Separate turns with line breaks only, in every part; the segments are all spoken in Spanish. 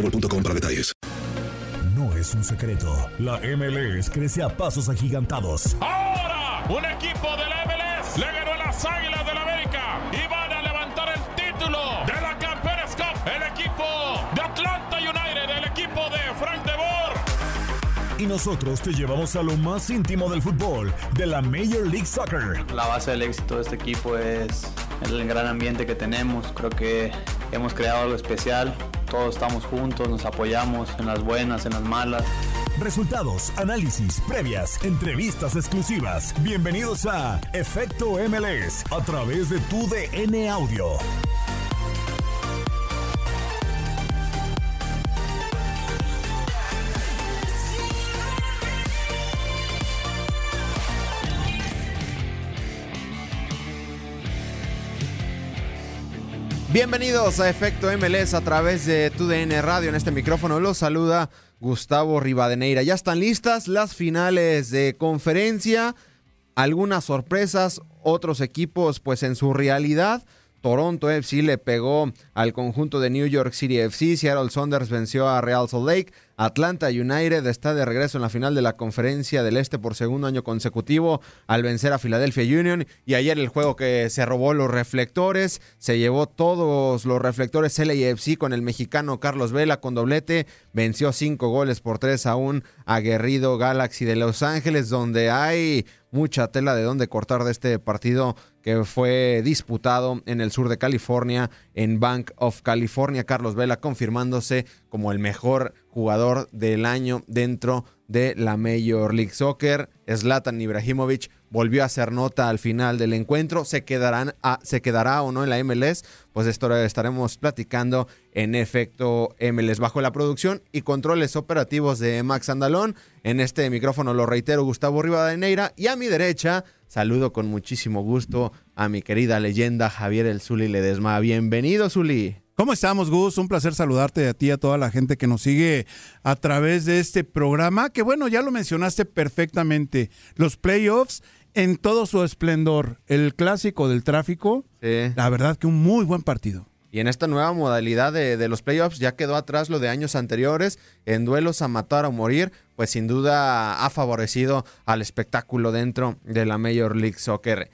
boostmobile.com para detalles.
No es un secreto. La MLS crece a pasos agigantados.
Ahora, un equipo de la MLS le ganó a las Águilas del América y van a levantar el título de la Campeones Cup. El equipo de Atlanta United, el equipo de Frank de.
Y nosotros te llevamos a lo más íntimo del fútbol, de la Major League Soccer.
La base del éxito de este equipo es el gran ambiente que tenemos. Creo que hemos creado algo especial. Todos estamos juntos, nos apoyamos en las buenas, en las malas.
Resultados, análisis, previas, entrevistas exclusivas. Bienvenidos a Efecto MLS a través de tu DN Audio.
Bienvenidos a Efecto MLS a través de TUDN Radio. En este micrófono los saluda Gustavo Rivadeneira. Ya están listas las finales de conferencia. Algunas sorpresas, otros equipos pues en su realidad. Toronto FC le pegó al conjunto de New York City FC, Seattle Saunders venció a Real Salt Lake, Atlanta United está de regreso en la final de la conferencia del Este por segundo año consecutivo al vencer a Philadelphia Union. Y ayer el juego que se robó los reflectores, se llevó todos los reflectores LAFC con el mexicano Carlos Vela con doblete, venció cinco goles por tres a un aguerrido Galaxy de Los Ángeles donde hay mucha tela de dónde cortar de este partido que fue disputado en el sur de California, en Bank of California. Carlos Vela confirmándose como el mejor jugador del año dentro de la Major League Soccer. Zlatan Ibrahimovic volvió a hacer nota al final del encuentro. ¿Se, quedarán ¿Se quedará o no en la MLS? Pues esto estaremos platicando en efecto MLS bajo la producción y controles operativos de Max Andalón. En este micrófono lo reitero Gustavo Rivadeneira y a mi derecha saludo con muchísimo gusto a mi querida leyenda Javier El Zuli Ledesma. Bienvenido Zuli.
¿Cómo estamos, Gus? Un placer saludarte a ti y a toda la gente que nos sigue a través de este programa, que bueno, ya lo mencionaste perfectamente. Los playoffs en todo su esplendor. El clásico del tráfico,
Sí.
la verdad que un muy buen partido.
Y en esta nueva modalidad de, los playoffs ya quedó atrás lo de años anteriores, en duelos a matar o morir, pues sin duda ha favorecido al espectáculo dentro de la Major League Soccer.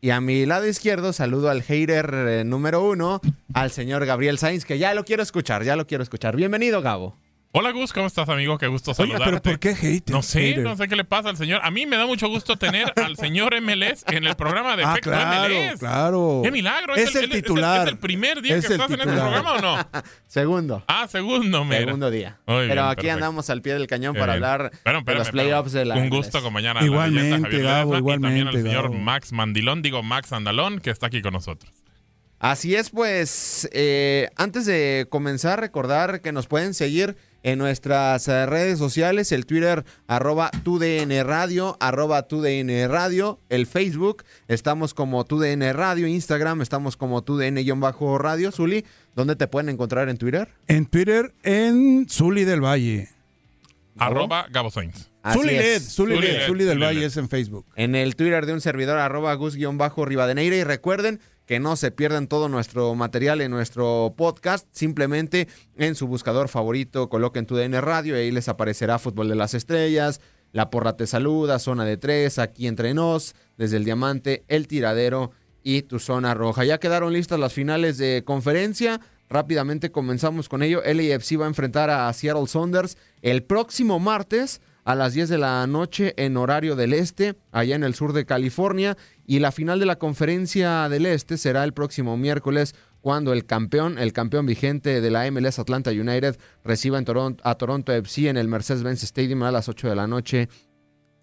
Y a mi lado izquierdo saludo al hater eh, número uno, al señor Gabriel Sainz, que ya lo quiero escuchar, ya lo quiero escuchar. Bienvenido, Gabo.
Hola Gus, ¿cómo estás amigo? Qué gusto
Oye,
saludarte.
pero ¿por qué hate?
No sé,
Hater?
no sé qué le pasa al señor. A mí me da mucho gusto tener al señor MLS en el programa de
Ah,
Efecto
claro,
MLS.
claro.
¡Qué milagro!
Es el titular.
¿Es el primer día que estás en este programa o no?
Segundo.
Ah, segundo, mira.
Segundo día.
Muy
Pero
bien,
aquí
perfecto.
andamos al pie del cañón para hablar
Pero,
de
espérame,
los
espérame.
playoffs de la
Un gusto acompañar a la
Igualmente,
Javier
Gabo,
Ledesma y también al
igualmente,
señor
Gabo.
Max Mandilón, digo Max Andalón, que está aquí con nosotros.
Así es, pues eh, antes de comenzar, recordar que nos pueden seguir en nuestras eh, redes sociales, el Twitter arroba TUDN Radio, arroba TUDN Radio, el Facebook, estamos como TUDN Radio, Instagram, estamos como TUDN-Radio, Zuli, ¿dónde te pueden encontrar en Twitter?
En Twitter, en Zuli del Valle.
Arroba Gabo Sainz.
Zuli. Led, Zuli
Zuli
Led,
Led,
Zuli del
Zuli
Valle
Led.
es en Facebook.
en el Twitter de un servidor arroba gus-rivadeneira y recuerden que no se pierdan todo nuestro material en nuestro podcast, simplemente en su buscador favorito coloquen tu DN Radio y ahí les aparecerá Fútbol de las Estrellas, La Porra te saluda, Zona de Tres, Aquí Entre Nos, Desde el Diamante, El Tiradero y Tu Zona Roja. Ya quedaron listas las finales de conferencia. Rápidamente comenzamos con ello. LAFC va a enfrentar a Seattle Saunders el próximo martes a las 10 de la noche en horario del este, allá en el sur de California. Y la final de la conferencia del este será el próximo miércoles cuando el campeón, el campeón vigente de la MLS Atlanta United, reciba en Toron- a Toronto FC en el Mercedes-Benz Stadium a las 8 de la noche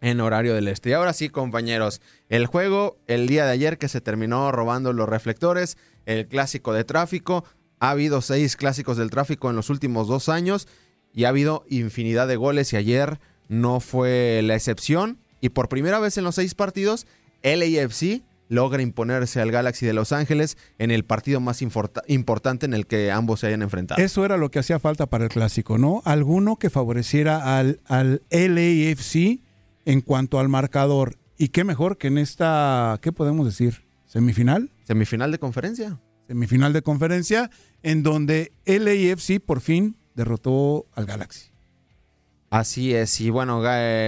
en horario del este. Y ahora sí, compañeros, el juego el día de ayer que se terminó robando los reflectores, el clásico de tráfico. Ha habido seis clásicos del tráfico en los últimos dos años y ha habido infinidad de goles y ayer no fue la excepción. Y por primera vez en los seis partidos, LAFC logra imponerse al Galaxy de Los Ángeles en el partido más importa- importante en el que ambos se hayan enfrentado.
Eso era lo que hacía falta para el clásico, ¿no? Alguno que favoreciera al, al LAFC en cuanto al marcador. Y qué mejor que en esta, ¿qué podemos decir? ¿Semifinal?
Semifinal de conferencia.
Semifinal de conferencia, en donde LAFC por fin derrotó al Galaxy.
Así es, y bueno,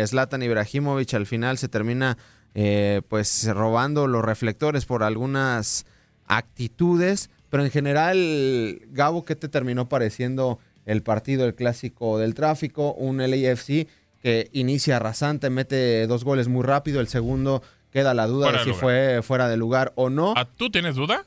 Zlatan Ibrahimovic al final se termina eh, pues robando los reflectores por algunas actitudes, pero en general, Gabo, ¿qué te terminó pareciendo el partido, el clásico del tráfico? Un LAFC que inicia rasante, mete dos goles muy rápido, el segundo queda la duda
Fuera
de si
lugar.
fue fuera de lugar o no.
¿Ah, ¿Tú tienes duda?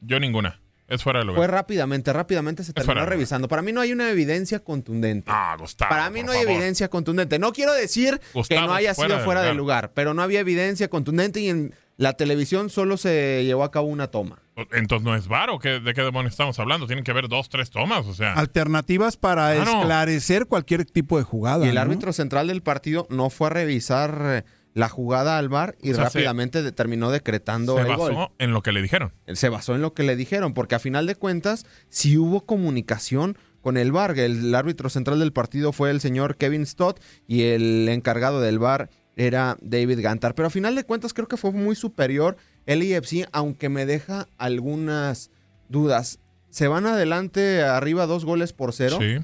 Yo ninguna. Es fuera de lugar.
Fue rápidamente, rápidamente se terminó revisando. Para mí no hay una evidencia contundente.
Ah, Gustavo.
Para mí
por
no hay
favor.
evidencia contundente. No quiero decir que no haya
fuera
sido
de
fuera de
lugar.
lugar, pero no había evidencia contundente y en la televisión solo se llevó a cabo una toma.
Entonces no es VAR o qué, de qué demonios estamos hablando. Tienen que haber dos, tres tomas. O sea,
Alternativas para esclarecer cualquier tipo de jugada.
Y el
¿no?
árbitro central del partido no fue a revisar eh, la jugada al bar y
O sea, se-
rápidamente de- terminó decretando
se
el
basó
gol.
en lo que le dijeron.
Se basó en lo que le dijeron, porque a final de cuentas sí hubo comunicación con el VAR. El árbitro central del partido fue el señor Kevin Stott y el encargado del VAR era David Gantar. Pero a final de cuentas creo que fue muy superior el IFC, aunque me deja algunas dudas. Se van adelante arriba dos goles por cero
Sí.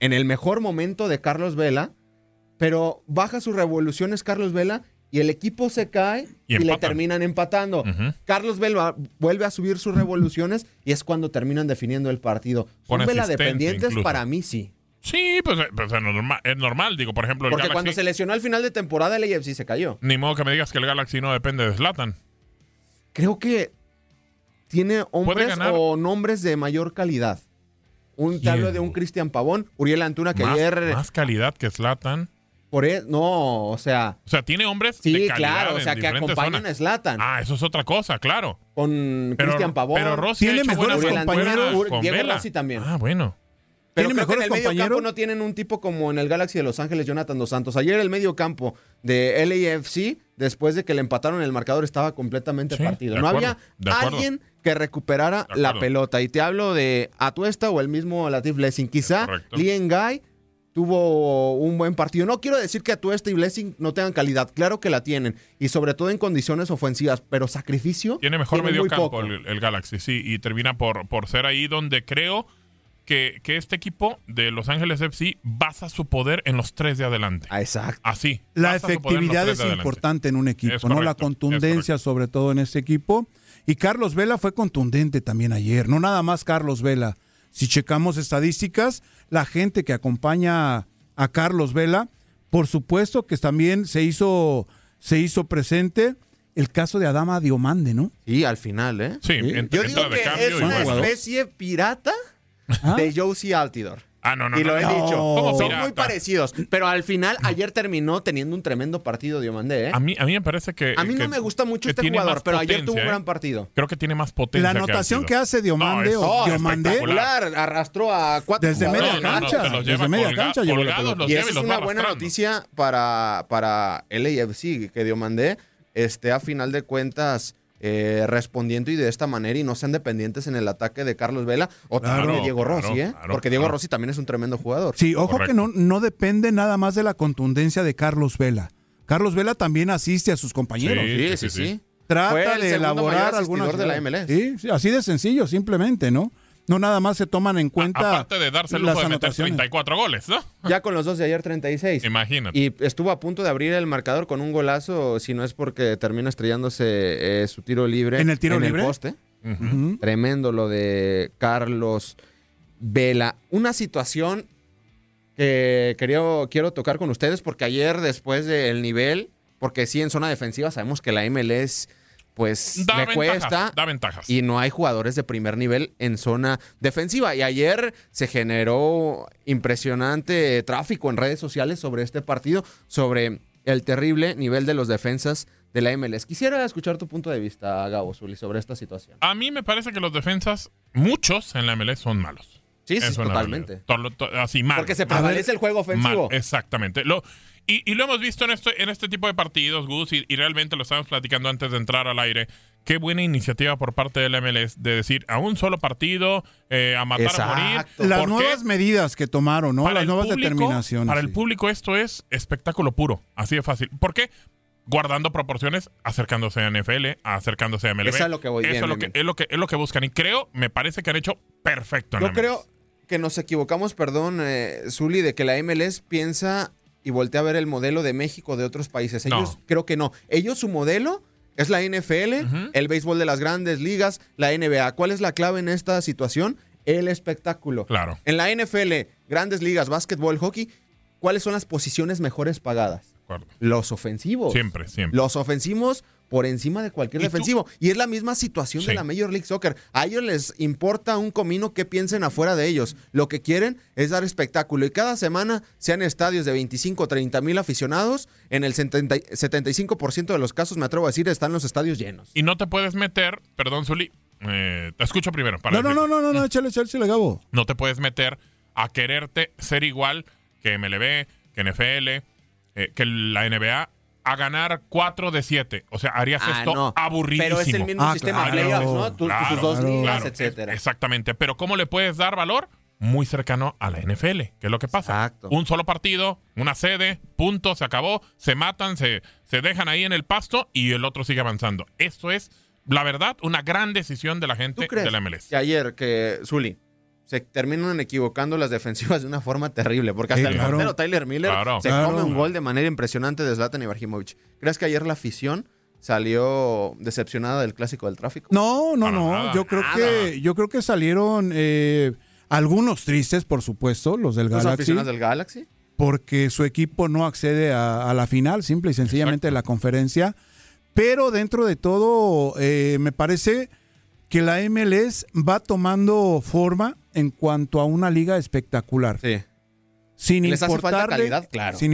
en el mejor momento de Carlos Vela, pero baja sus revoluciones Carlos Vela y el equipo se cae
Y
y, le terminan empatando. Carlos Vela vuelve a subir sus revoluciones y es cuando terminan definiendo el partido.
Con
Son Vela dependientes
incluso.
para mí sí.
Sí, pues, eh, pues es, normal, es normal. Digo, por ejemplo, el
Porque
Galaxy.
cuando se lesionó al final de temporada el AFC se cayó.
Ni modo que me digas que el Galaxy no depende de Zlatan.
Creo que tiene hombres o nombres de mayor calidad. Un hablo de un Cristian Pavón, Uriel Antuna que
Más,
ayer
más calidad que Zlatan.
Por e- no, o sea,
O sea, tiene hombres
sí,
de
claro, o sea, que acompañan
zonas.
a Zlatan
Ah, eso es otra cosa, claro.
con Cristian Pavón.
pero Rossi
Tiene
ha hecho
mejores
compañeros,
con
Diego
Vela.
Rossi también.
Ah, bueno.
Pero
¿Tiene
creo que en
mejores
el medio campo
compañeros?
no tienen un tipo como en el Galaxy de Los Ángeles, Jonathan Dos Santos. Ayer el medio campo de LAFC, después de que le empataron el marcador, estaba completamente
Sí,
partido. No
acuerdo,
había alguien que recuperara la pelota. Y te hablo de Atuesta o el mismo Latif Blessing. Quizá. Lien Guy tuvo un buen partido. No quiero decir que Atuesta y Blessing no tengan calidad. Claro que la tienen. Y sobre todo en condiciones ofensivas. Pero sacrificio.
Tiene mejor medio
muy
campo
poco.
el, el Galaxy, sí, y termina por, por ser ahí donde creo que, que este equipo de Los Ángeles FC basa su poder en los tres de adelante.
Ah, Exacto.
Así.
La efectividad es importante en un equipo, ¿no? La contundencia, sobre todo en este equipo. Y Carlos Vela fue contundente también ayer. No nada más Carlos Vela. Si checamos estadísticas, la gente que acompaña a Carlos Vela, por supuesto que también se hizo, se hizo presente el caso de Adama Diomande, ¿no?
Y al final, ¿eh?
Sí,
Sí.
Yo digo que es una especie pirata
Ah.
de Josie Altidor.
Ah, no, no,
y
no,
lo he
no.
dicho.
¿Cómo
Son
pirata?
muy parecidos. Pero al final, ayer terminó teniendo un tremendo partido Diomandé. ¿eh?
A mí, a mí me parece que.
A mí no
que-
me gusta mucho
que
este jugador, pero ayer tuvo un
potencia,
gran
¿eh?
partido.
Creo que tiene más potencia.
La
que
anotación
Altido.
que hace Diomande
No, es-
o
Oh,
Diomandé.
Arrastró a cuatro
Desde media.
No, no, no,
cancha,
los
desde
lleva
media
colga-
cancha llevó la pelota.
los
Y esa es una buena noticia para, para LAFC, que Diomandé esté a final de cuentas eh, respondiendo y de esta manera y no sean dependientes en el ataque de Carlos Vela o también de Diego
claro,
Rossi, ¿eh?
claro,
Porque Diego
claro.
Rossi también es un tremendo jugador.
Sí, ojo
Correcto.
que no, no depende nada más de la contundencia de Carlos Vela. Carlos Vela también asiste a sus compañeros.
Sí,
Sí,
sí,
sí, sí.
sí.
Trata
Fue el
de elaborar algunas
de la MLS.
Sí, sí, así de sencillo, simplemente, ¿no? No nada más se toman en cuenta
Aparte de darse el
las
lujo de meter
anotaciones.
34 goles, ¿no?
Ya con los dos de ayer 36.
Imagínate.
Y estuvo a punto de abrir el marcador con un golazo, si no es porque termina estrellándose eh, su tiro libre.
¿En el tiro libre?
poste.
Ujú.
Ujú.
Tremendo lo de Carlos Vela. Una situación que quería- quiero tocar con ustedes porque ayer después del nivel, porque sí en zona defensiva sabemos que la MLS pues
Da
le
ventajas,
cuesta
da ventajas.
y no hay jugadores de primer nivel en zona defensiva. Y ayer se generó impresionante tráfico en redes sociales sobre este partido, sobre el terrible nivel de los defensas de la MLS. Quisiera escuchar tu punto de vista, Gabo Zuli, sobre esta situación.
A mí me parece que los defensas, muchos en la MLS son malos.
Sí, sí, totalmente.
realidad. To- to- Así, malos.
Porque se prevalece el juego ofensivo.
Mal, exactamente. Lo, y, y lo hemos visto en este, en este tipo de partidos, Gus, y, y realmente lo estábamos platicando antes de entrar al aire. Qué buena iniciativa por parte del MLS de decir a un solo partido, eh, a matar a morir.
Exacto.
Las nuevas medidas que tomaron, ¿no?
Para
Las
el
nuevas
público-
determinaciones.
Para el
sí.
público esto es espectáculo puro, así de fácil. ¿Por qué? Guardando proporciones, acercándose a NFL, acercándose a MLB.
Eso es lo que voy
Eso
bien,
es, lo que, es, lo que, es lo que buscan. Y creo, me parece que han hecho perfecto en
Yo
la MLS.
creo que nos equivocamos, perdón, eh, Zuli, de que la MLS piensa y voltea a ver el modelo de México de otros países.
No.
Ellos creo que no. Ellos su modelo es la NFL, el béisbol de las grandes ligas, la NBA. ¿Cuál es la clave en esta situación? El espectáculo.
Claro.
En la NFL, grandes ligas, básquetbol, hockey, ¿cuáles son las posiciones mejores pagadas? Los ofensivos.
Siempre, siempre.
Los ofensivos por encima de cualquier
¿Y tú?
defensivo. Y es la misma situación de la Major League Soccer. A ellos les importa un comino que piensen afuera de ellos. Lo que quieren es dar espectáculo. Y cada semana sean estadios de 25 o 30 mil aficionados. En el 70 y- 75% de los casos, me atrevo a decir, están los estadios llenos.
Y no te puedes meter, perdón, Zuli, eh, te escucho primero. Para
No, no, no, no, no, no, échale, échale, Gabo.
No te puedes meter a quererte ser igual que MLB, que NFL, eh, que la NBA, a ganar 4 de 7. O sea, harías
Ah,
esto
no.
aburridísimo.
Pero es el mismo
Ah,
sistema
claro.
playoffs, ¿no? Tú-
Claro,
tus dos
claro.
ligas,
Claro,
etcétera.
exactamente. Pero ¿cómo le puedes dar valor? Muy cercano a la NFL, que es lo que pasa.
Exacto.
Un solo partido, una sede, punto, se acabó, se matan, se, se dejan ahí en el pasto y el otro sigue avanzando. Esto es, la verdad, una gran decisión de la
¿Tú
gente
crees
de la MLS.
que ayer que Zuli se terminan equivocando las defensivas de una forma terrible? Porque hasta
Sí,
el
claro.
portero Tyler Miller
Claro.
se
Claro.
come un gol de manera impresionante de Zlatan Ibrahimovic. ¿Crees que ayer la afición salió decepcionada del clásico del tráfico?
No, no,
Para
no.
nada,
yo creo
nada.
que yo creo que salieron eh, algunos tristes, por supuesto, los del
Los
Galaxy,
aficionados del Galaxy.
porque su equipo no accede a, a la final, simple y sencillamente
Exacto.
la conferencia. Pero dentro de todo, eh, me parece que la MLS va tomando forma en cuanto a una liga espectacular.
Sí.
Sin
Les hace falta
importarle,
calidad, claro.
sin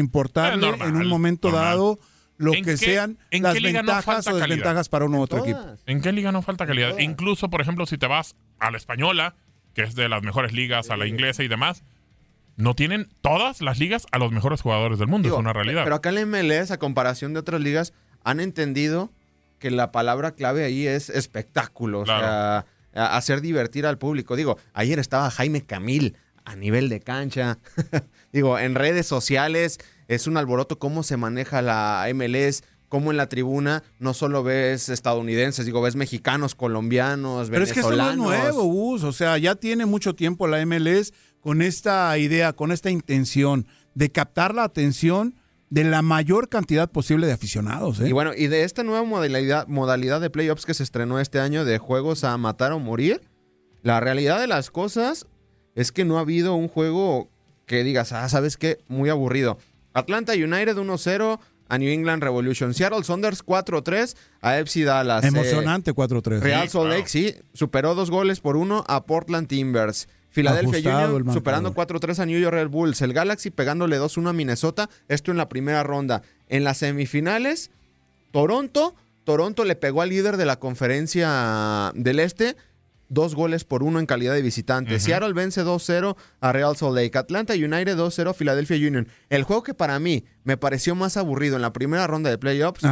normal,
en un momento
normal.
dado lo
¿En
que
qué-
sean
en
las
qué liga no
ventajas
falta
o
calidad?
desventajas para uno u otro equipo.
¿En qué liga no falta calidad? Incluso, por ejemplo, si te vas a la española, que es de las mejores ligas, a la inglesa y demás, no tienen todas las ligas a los mejores jugadores del mundo.
Digo,
es una realidad.
Pero acá en la MLS, a comparación de otras ligas, han entendido que la palabra clave ahí es espectáculo. O sea, a- hacer divertir al público. Digo, ayer estaba Jaime Camil a nivel de cancha. Digo, en redes sociales es un alboroto cómo se maneja la MLS, cómo en la tribuna no solo ves estadounidenses, digo, ves mexicanos, colombianos,
Pero es que esto no es
venezolanos.
nuevo, Gus. O sea, ya tiene mucho tiempo la MLS con esta idea, con esta intención de captar la atención de la mayor cantidad posible de aficionados. ¿eh?
Y bueno, y de esta nueva modalidad, modalidad de playoffs que se estrenó este año de juegos a matar o morir, la realidad de las cosas es que no ha habido un juego que digas, ah, ¿sabes qué? Muy aburrido. Atlanta United 1-0 a New England Revolution. Seattle Saunders 4-3 a FC Dallas. Eh,
Emocionante 4-3.
Real Salt. Lake, sí, superó dos goles por uno a Portland Timbers.
El
Union superando
marcador.
4-3 a New York Red Bulls. El Galaxy pegándole 2-1 a Minnesota. Esto en la primera ronda. En las semifinales, Toronto. Toronto le pegó al líder de la conferencia del Este. Dos goles por uno en calidad de visitante. Seattle vence 2-0 a Real Salt Lake. Atlanta United 2-0 a Philadelphia Union. El juego que para mí me pareció más aburrido en la primera ronda de playoffs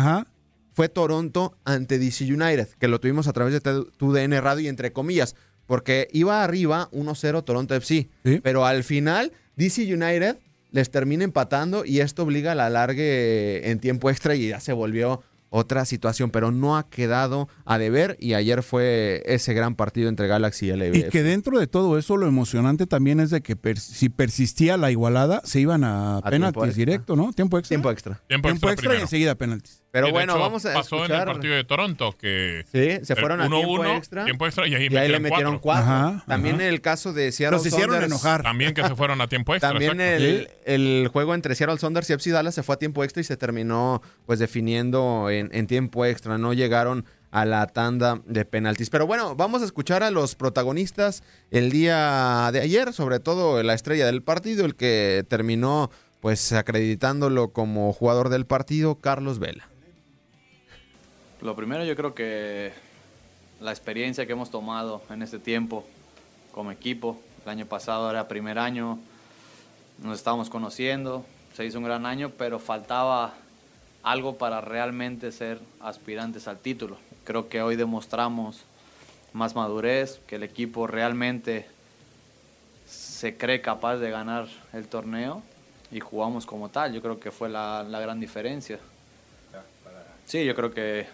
fue Toronto ante DC United, que lo tuvimos a través de tu DN Radio y entre comillas, porque iba arriba 1-0 Toronto FC,
Sí.
pero al final DC United les termina empatando y esto obliga a la largue en tiempo extra y ya se volvió otra situación, pero no ha quedado a deber y ayer fue ese gran partido entre Galaxy y LAFC.
Y que dentro de todo eso, lo emocionante también es de que si persistía la igualada, se iban a, penaltis directo, ¿no? Tiempo extra.
Tiempo extra.
Tiempo,
Tiempo
extra,
extra y enseguida penaltis.
Pero
Y
bueno,
hecho,
vamos a
pasó en el
escuchar.
partido de Toronto que
Sí, se fueron a tiempo
1-1,
extra.
tiempo extra y ahí,
Y ahí le metieron cuatro.
Ajá,
También
ajá.
el caso de Seattle
Los hicieron enojar.
También que se fueron a tiempo extra.
También el, el juego entre Seattle Saunders y FC Dallas se fue a tiempo extra y se terminó pues definiendo en, en tiempo extra. No llegaron a la tanda de penaltis. Pero bueno, vamos a escuchar a los protagonistas el día de ayer, sobre todo la estrella del partido, el que terminó pues acreditándolo como jugador del partido, Carlos Vela.
Lo primero yo creo que la experiencia que hemos tomado en este tiempo como equipo, el año pasado era primer año, nos estábamos conociendo, se hizo un gran año, pero faltaba algo para realmente ser aspirantes al título. Creo que hoy demostramos más madurez, que el equipo realmente se cree capaz de ganar el torneo y jugamos como tal. Yo creo que fue la, la gran diferencia. Sí, yo creo que,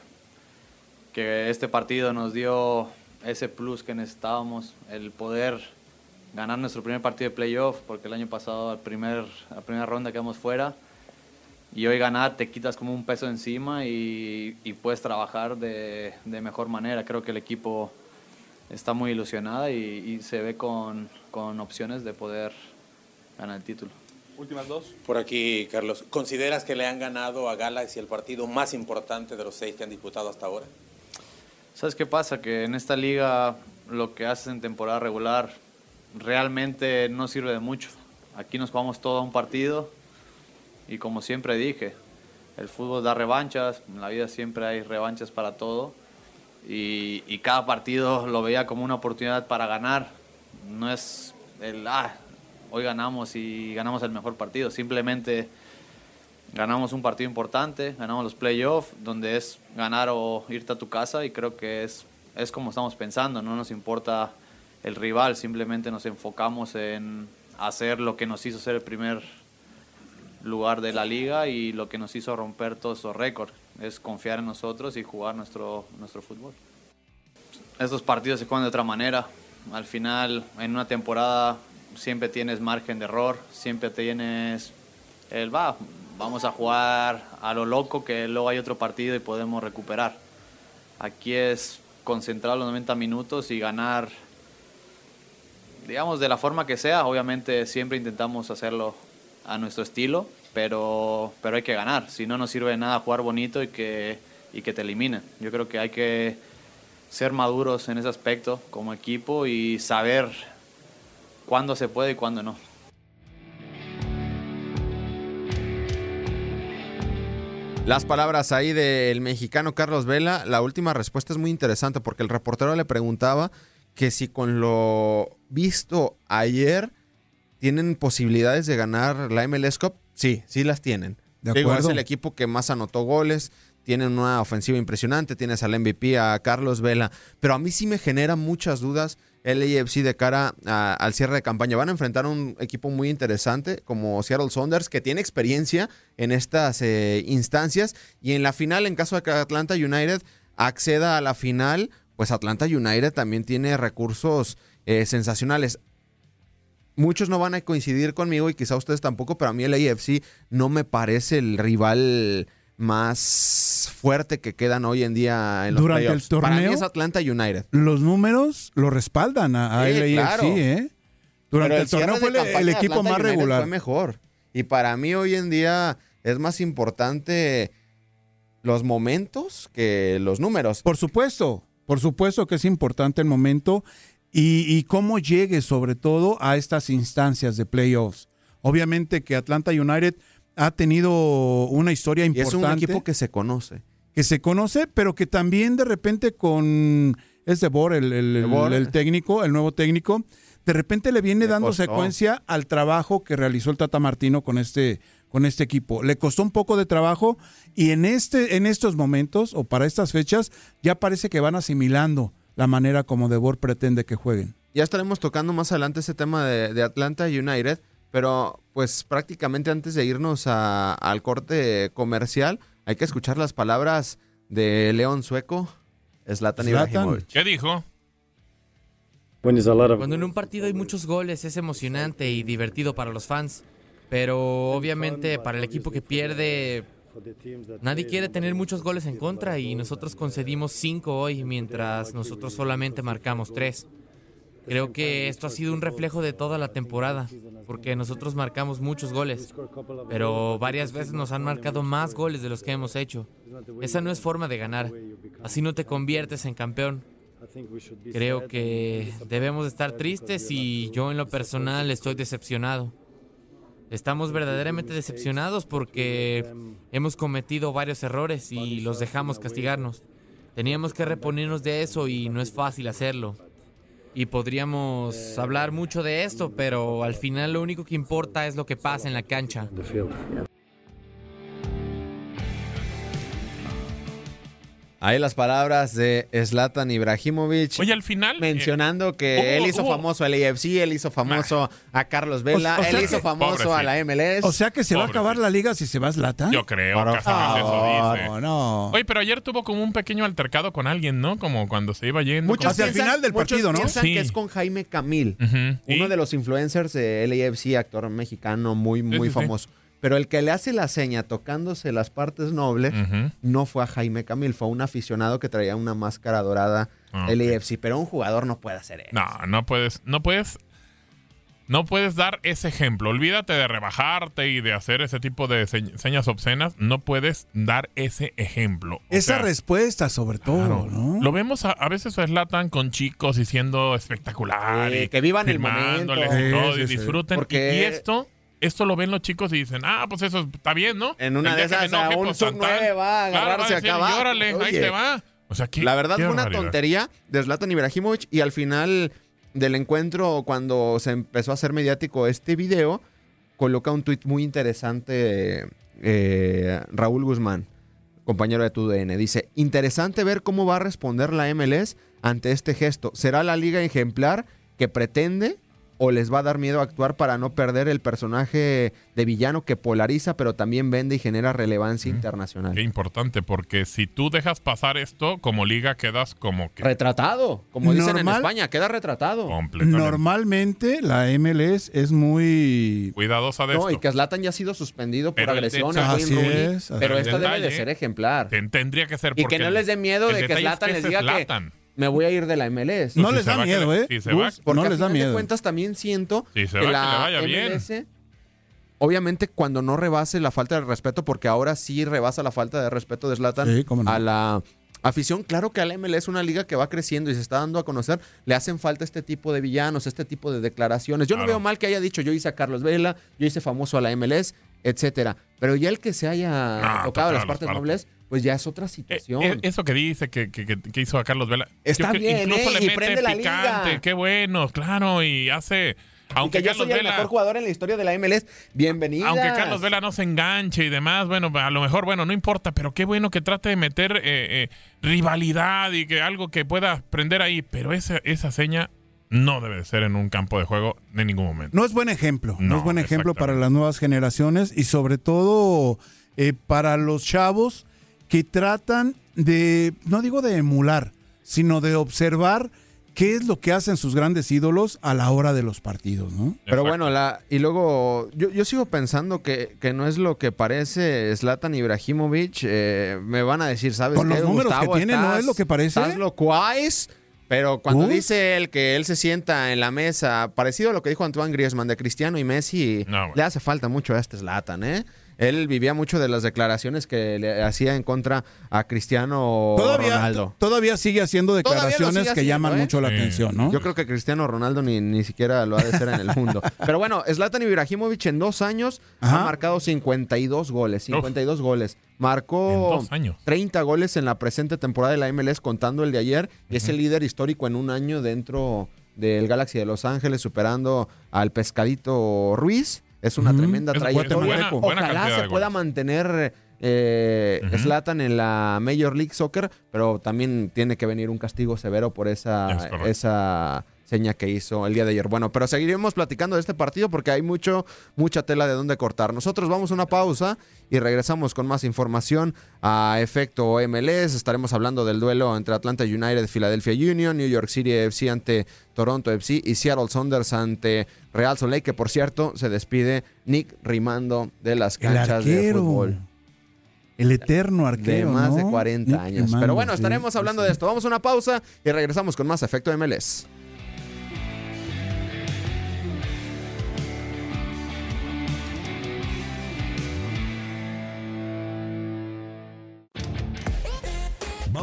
que este partido nos dio ese plus que necesitábamos, el poder ganar nuestro primer partido de playoff, porque el año pasado, al primer, la primera ronda quedamos fuera, y hoy ganar te quitas como un peso encima y, y puedes trabajar de, de mejor manera. Creo que el equipo está muy ilusionada y, y se ve con, con opciones de poder ganar el título.
Últimas dos. Por aquí, Carlos. ¿Consideras que le han ganado a Galaxy el partido más importante de los seis que han disputado hasta ahora?
¿Sabes qué pasa? Que en esta liga lo que haces en temporada regular realmente no sirve de mucho. Aquí nos jugamos todo a un partido y como siempre dije, el fútbol da revanchas, en la vida siempre hay revanchas para todo y, cada partido lo veía como una oportunidad para ganar. No es el, ah, hoy ganamos y ganamos el mejor partido, simplemente ganamos un partido importante, ganamos los playoffs, donde es ganar o irte a tu casa y creo que es, es como estamos pensando, no nos importa el rival, simplemente nos enfocamos en hacer lo que nos hizo ser el primer lugar de la liga y lo que nos hizo romper todos esos récords, es confiar en nosotros y jugar nuestro, nuestro fútbol. Estos partidos se juegan de otra manera, al final en una temporada siempre tienes margen de error, siempre tienes el va, vamos a jugar a lo loco que luego hay otro partido y podemos recuperar. Aquí es concentrar los 90 minutos y ganar, digamos, de la forma que sea. Obviamente siempre intentamos hacerlo a nuestro estilo, pero, pero hay que ganar. Si no, no sirve de nada jugar bonito y que, y que te eliminen. Yo creo que hay que ser maduros en ese aspecto como equipo y saber cuándo se puede y cuándo no.
Las palabras ahí del mexicano Carlos Vela, la última respuesta es muy interesante porque el reportero le preguntaba que si con lo visto ayer tienen posibilidades de ganar la MLS Cup. Sí, sí las tienen.
De
Digo, es el equipo que más anotó goles, tienen una ofensiva impresionante, tienes al MVP, a Carlos Vela, pero a mí sí me genera muchas dudas el AFC de cara a- al cierre de campaña. Van a enfrentar un equipo muy interesante como Seattle Saunders, que tiene experiencia en estas eh, instancias, y en la final, en caso de que Atlanta United acceda a la final, pues Atlanta United también tiene recursos eh, sensacionales. Muchos no van a coincidir conmigo y quizá ustedes tampoco, pero a mí el AFC no me parece el rival más fuerte que quedan hoy en día en los
Durante el
playoffs. Para mí
torneo,
es Atlanta United.
Los números lo respaldan a, a
Sí,
LAFC,
claro.
¿eh? Durante
Pero
el torneo fue el, equipo más
United
regular.
Fue mejor. Y para mí hoy en día es más importante los momentos que los números.
Por supuesto, por supuesto que es importante el momento. y, y cómo llegue sobre todo a estas instancias de playoffs. Obviamente que Atlanta United ha tenido una historia
Y es
importante.
un equipo que se conoce.
que se conoce, pero que también de repente con es de Boer, el, el- el-
Boer.
el técnico, el nuevo técnico, de repente le viene
Le
dando
costó.
secuencia al trabajo que realizó el Tata Martino con este, con este equipo. Le costó un poco de trabajo y en, este, en estos momentos o para estas fechas ya parece que van asimilando la manera como De Boer pretende que jueguen.
Ya estaremos tocando más adelante ese tema de, de Atlanta United, pero pues prácticamente antes de irnos a- al corte comercial, hay que escuchar las palabras de León Sueco, Zlatan
Zlatan.
Ibrahimovic.
¿Qué dijo?
Cuando en un partido hay muchos goles es emocionante y divertido para los fans, pero obviamente para el equipo que pierde nadie quiere tener muchos goles en contra y nosotros concedimos cinco hoy mientras nosotros solamente marcamos tres. Creo que esto ha sido un reflejo de toda la temporada, porque nosotros marcamos muchos goles, pero varias veces nos han marcado más goles de los que hemos hecho. Esa no es forma de ganar, así no te conviertes en campeón. Creo que debemos estar tristes y yo en lo personal estoy decepcionado. Estamos verdaderamente decepcionados porque hemos cometido varios errores y los dejamos castigarnos. Teníamos que reponernos de eso y no es fácil hacerlo. Y podríamos hablar mucho de esto, pero al final lo único que importa es lo que pasa en la cancha.
Ahí las palabras de Zlatan Ibrahimovic.
Oye, al final. eh,
mencionando que
hubo-
él hizo
hubo-
famoso al AFC, él hizo famoso a Carlos Vela,
O- o sea
él hizo
que-
famoso a la MLS.
O sea que se va a acabar la liga si se va Zlatan.
Yo creo,
Por
casualmente eso dice.
no.
Oye, pero ayer tuvo como un pequeño altercado con alguien, ¿no? Como cuando se iba yendo.
Muchos piensan- muchos piensan
Sí.
que es con Jaime Camil, uno de los influencers de LAFC, actor mexicano muy, muy
sí, sí.
famoso. Pero el que le hace la seña tocándose las partes nobles no fue a Jaime Camil, fue un aficionado que traía una máscara dorada
Ah, ok.
LAFC, pero un jugador no puede hacer eso.
No, no puedes, no puedes, no puedes dar ese ejemplo. Olvídate de rebajarte y de hacer ese tipo de se- señas obscenas. No puedes dar ese ejemplo. O
Esa
sea,
respuesta sobre todo,
claro,
¿no?
Lo vemos a, a veces a Zlatan con chicos y siendo espectacular.
Sí,
y
que vivan el momento.
y todo,
Sí,
y
sí, sí.
disfruten.
Porque-
Y, esto, esto lo ven los chicos y dicen, ah, pues eso está bien, ¿no?
En una de esas, a
enoje,
un
pues,
sub
tan, tan.
9 va a
Claro,
agarrarse
a decir,
acá abajo.
"Y órale, ahí te va. O sea, qué-
La verdad
qué
fue una
barbaridad.
tontería de Zlatan Ibrahimovic y al final del encuentro, cuando se empezó a hacer mediático este video, coloca un tuit muy interesante eh, Raúl Guzmán, compañero de TUDN. Dice, interesante ver cómo va a responder la MLS ante este gesto. ¿Será la liga ejemplar que pretende o les va a dar miedo actuar para no perder el personaje de villano que polariza, pero también vende y genera relevancia internacional?
Qué importante, porque si tú dejas pasar esto, como liga quedas como que
Retratado, como dicen en. España, queda retratado.
completamente
Normalmente la MLS es muy
cuidadosa de
No, y
esto.
que Zlatan ya ha sido suspendido
Pero
por agresión a
Así
Rooney,
es, así
pero
es.
esto
El
debe de ser ejemplar.
Ten- tendría que ser
Y que no les dé miedo de que
es
Zlatan
que
les
es
diga que. Me voy a ir de la MLS.
No
Si
les da miedo,
le-
¿eh?
si
Gus,
Porque
no
a
les da
de
miedo.
cuentas también siento
Si se
que
va, que
la
le vaya bien.
MLS, obviamente cuando no rebase la falta de respeto, porque ahora sí rebasa la falta de respeto de Zlatan
Sí, no.
a la afición, claro que a la MLS es una liga que va creciendo y se está dando a conocer, le hacen falta este tipo de villanos, este tipo de declaraciones. Yo no veo mal que haya dicho, yo hice a Carlos Vela, yo hice famoso a la MLS, etcétera. Pero ya el que se haya
No,
tocado las
las
partes
partes.
nobles, pues ya es otra
Eh,
situación.
eh, eso que dice que, que- hizo a Carlos Vela.
Está bien,
Incluso
¿eh?
le
Y
mete
prende la
picante.
liga.
Qué bueno, claro. Y hace.
Y
Aunque
que yo soy el mejor jugador en la historia de la MLS, bienvenida.
Aunque Carlos Vela no se enganche y demás, bueno, a lo mejor, bueno, no importa, pero qué bueno que trate de meter eh, eh, rivalidad y que algo que pueda prender ahí. Pero esa, esa seña no debe de ser en un campo de juego en ningún momento.
No es buen ejemplo, no,
No,
es buen ejemplo para las nuevas generaciones y sobre todo eh, para los chavos que tratan de, no digo de emular, sino de observar qué es lo que hacen sus grandes ídolos a la hora de los partidos, ¿no?
Pero bueno, la, y luego yo, yo sigo pensando que, que no es lo que parece Zlatan Ibrahimovic. eh, me van a decir, ¿sabes
Con
qué,
los números
Gustavo?
que tiene, ¿no es lo que parece?
Estás locuaz. Pero cuando dice él que él se sienta en la mesa, parecido a lo que dijo Antoine Griezmann de Cristiano y Messi,
No, bueno.
le hace falta mucho a este Zlatan, ¿eh? Él vivía mucho de las declaraciones que le hacía en contra a Cristiano
Todavía,
Ronaldo.
todavía sigue haciendo declaraciones
sigue
que
haciendo,
llaman
¿eh?
mucho la atención, ¿no?
Yo creo que Cristiano Ronaldo ni, ni siquiera lo ha de ser en el mundo. Pero bueno, Zlatan Ibrahimovic en dos años
Ajá.
ha marcado 52 goles. 52 goles. Marcó
En dos años.
30 goles en la presente temporada de la MLS, contando el de ayer. y Es el líder histórico en un año dentro del Galaxy de Los Ángeles, superando al Pescadito Ruiz. Es una tremenda
Es
trayectoria.
buena- buena
Ojalá se pueda
goles.
mantener eh. Zlatan en la Major League Soccer, pero también tiene que venir un castigo severo por esa,
Es
esa seña que hizo el día de ayer. Bueno, pero seguiremos platicando de este partido porque hay mucho, mucha tela de dónde cortar. Nosotros vamos a una pausa y regresamos con más información a efecto MLS. Estaremos hablando del duelo entre Atlanta United, Philadelphia Union, New York City FC ante Toronto FC y Seattle Saunders ante Real Salt Lake, que por cierto se despide Nick Rimando de las
El
canchas de fútbol.
El eterno
De
arquero.
más de
¿no?
40
Nick
años.
Rimando,
Pero bueno, estaremos
sí,
hablando
sí.
de esto. Vamos a una pausa y regresamos con más efecto MLS.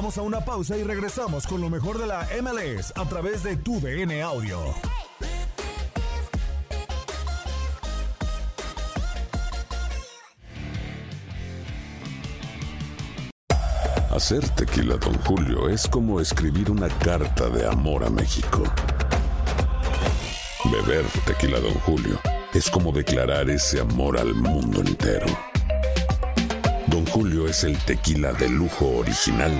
A una pausa y regresamos con lo mejor de la MLS a través de tu DN Audio.
Hacer tequila, Don Julio, es como escribir una carta de amor a México. Beber tequila, Don Julio, es como declarar ese amor al mundo entero. Don Julio es el tequila de lujo original,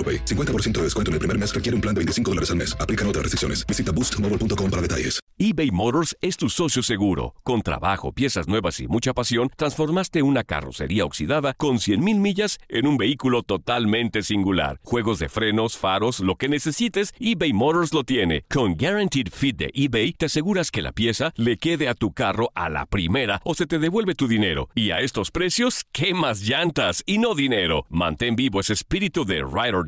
AroPay. 50% de descuento en el primer mes requiere un plan de 25 dólares al mes. Aplican otras restricciones. Visita boostmobile.com para detalles.
eBay Motors es tu socio seguro. Con trabajo, piezas nuevas y mucha pasión, transformaste una carrocería oxidada con 100.000 millas en un vehículo totalmente singular. Juegos de frenos, faros, lo que necesites, eBay Motors lo tiene. Con Guaranteed Fit de eBay, te aseguras que la pieza le quede a tu carro a la primera o se te devuelve tu dinero. Y a estos precios, ¿qué más llantas y no dinero? Mantén vivo ese espíritu de Ride or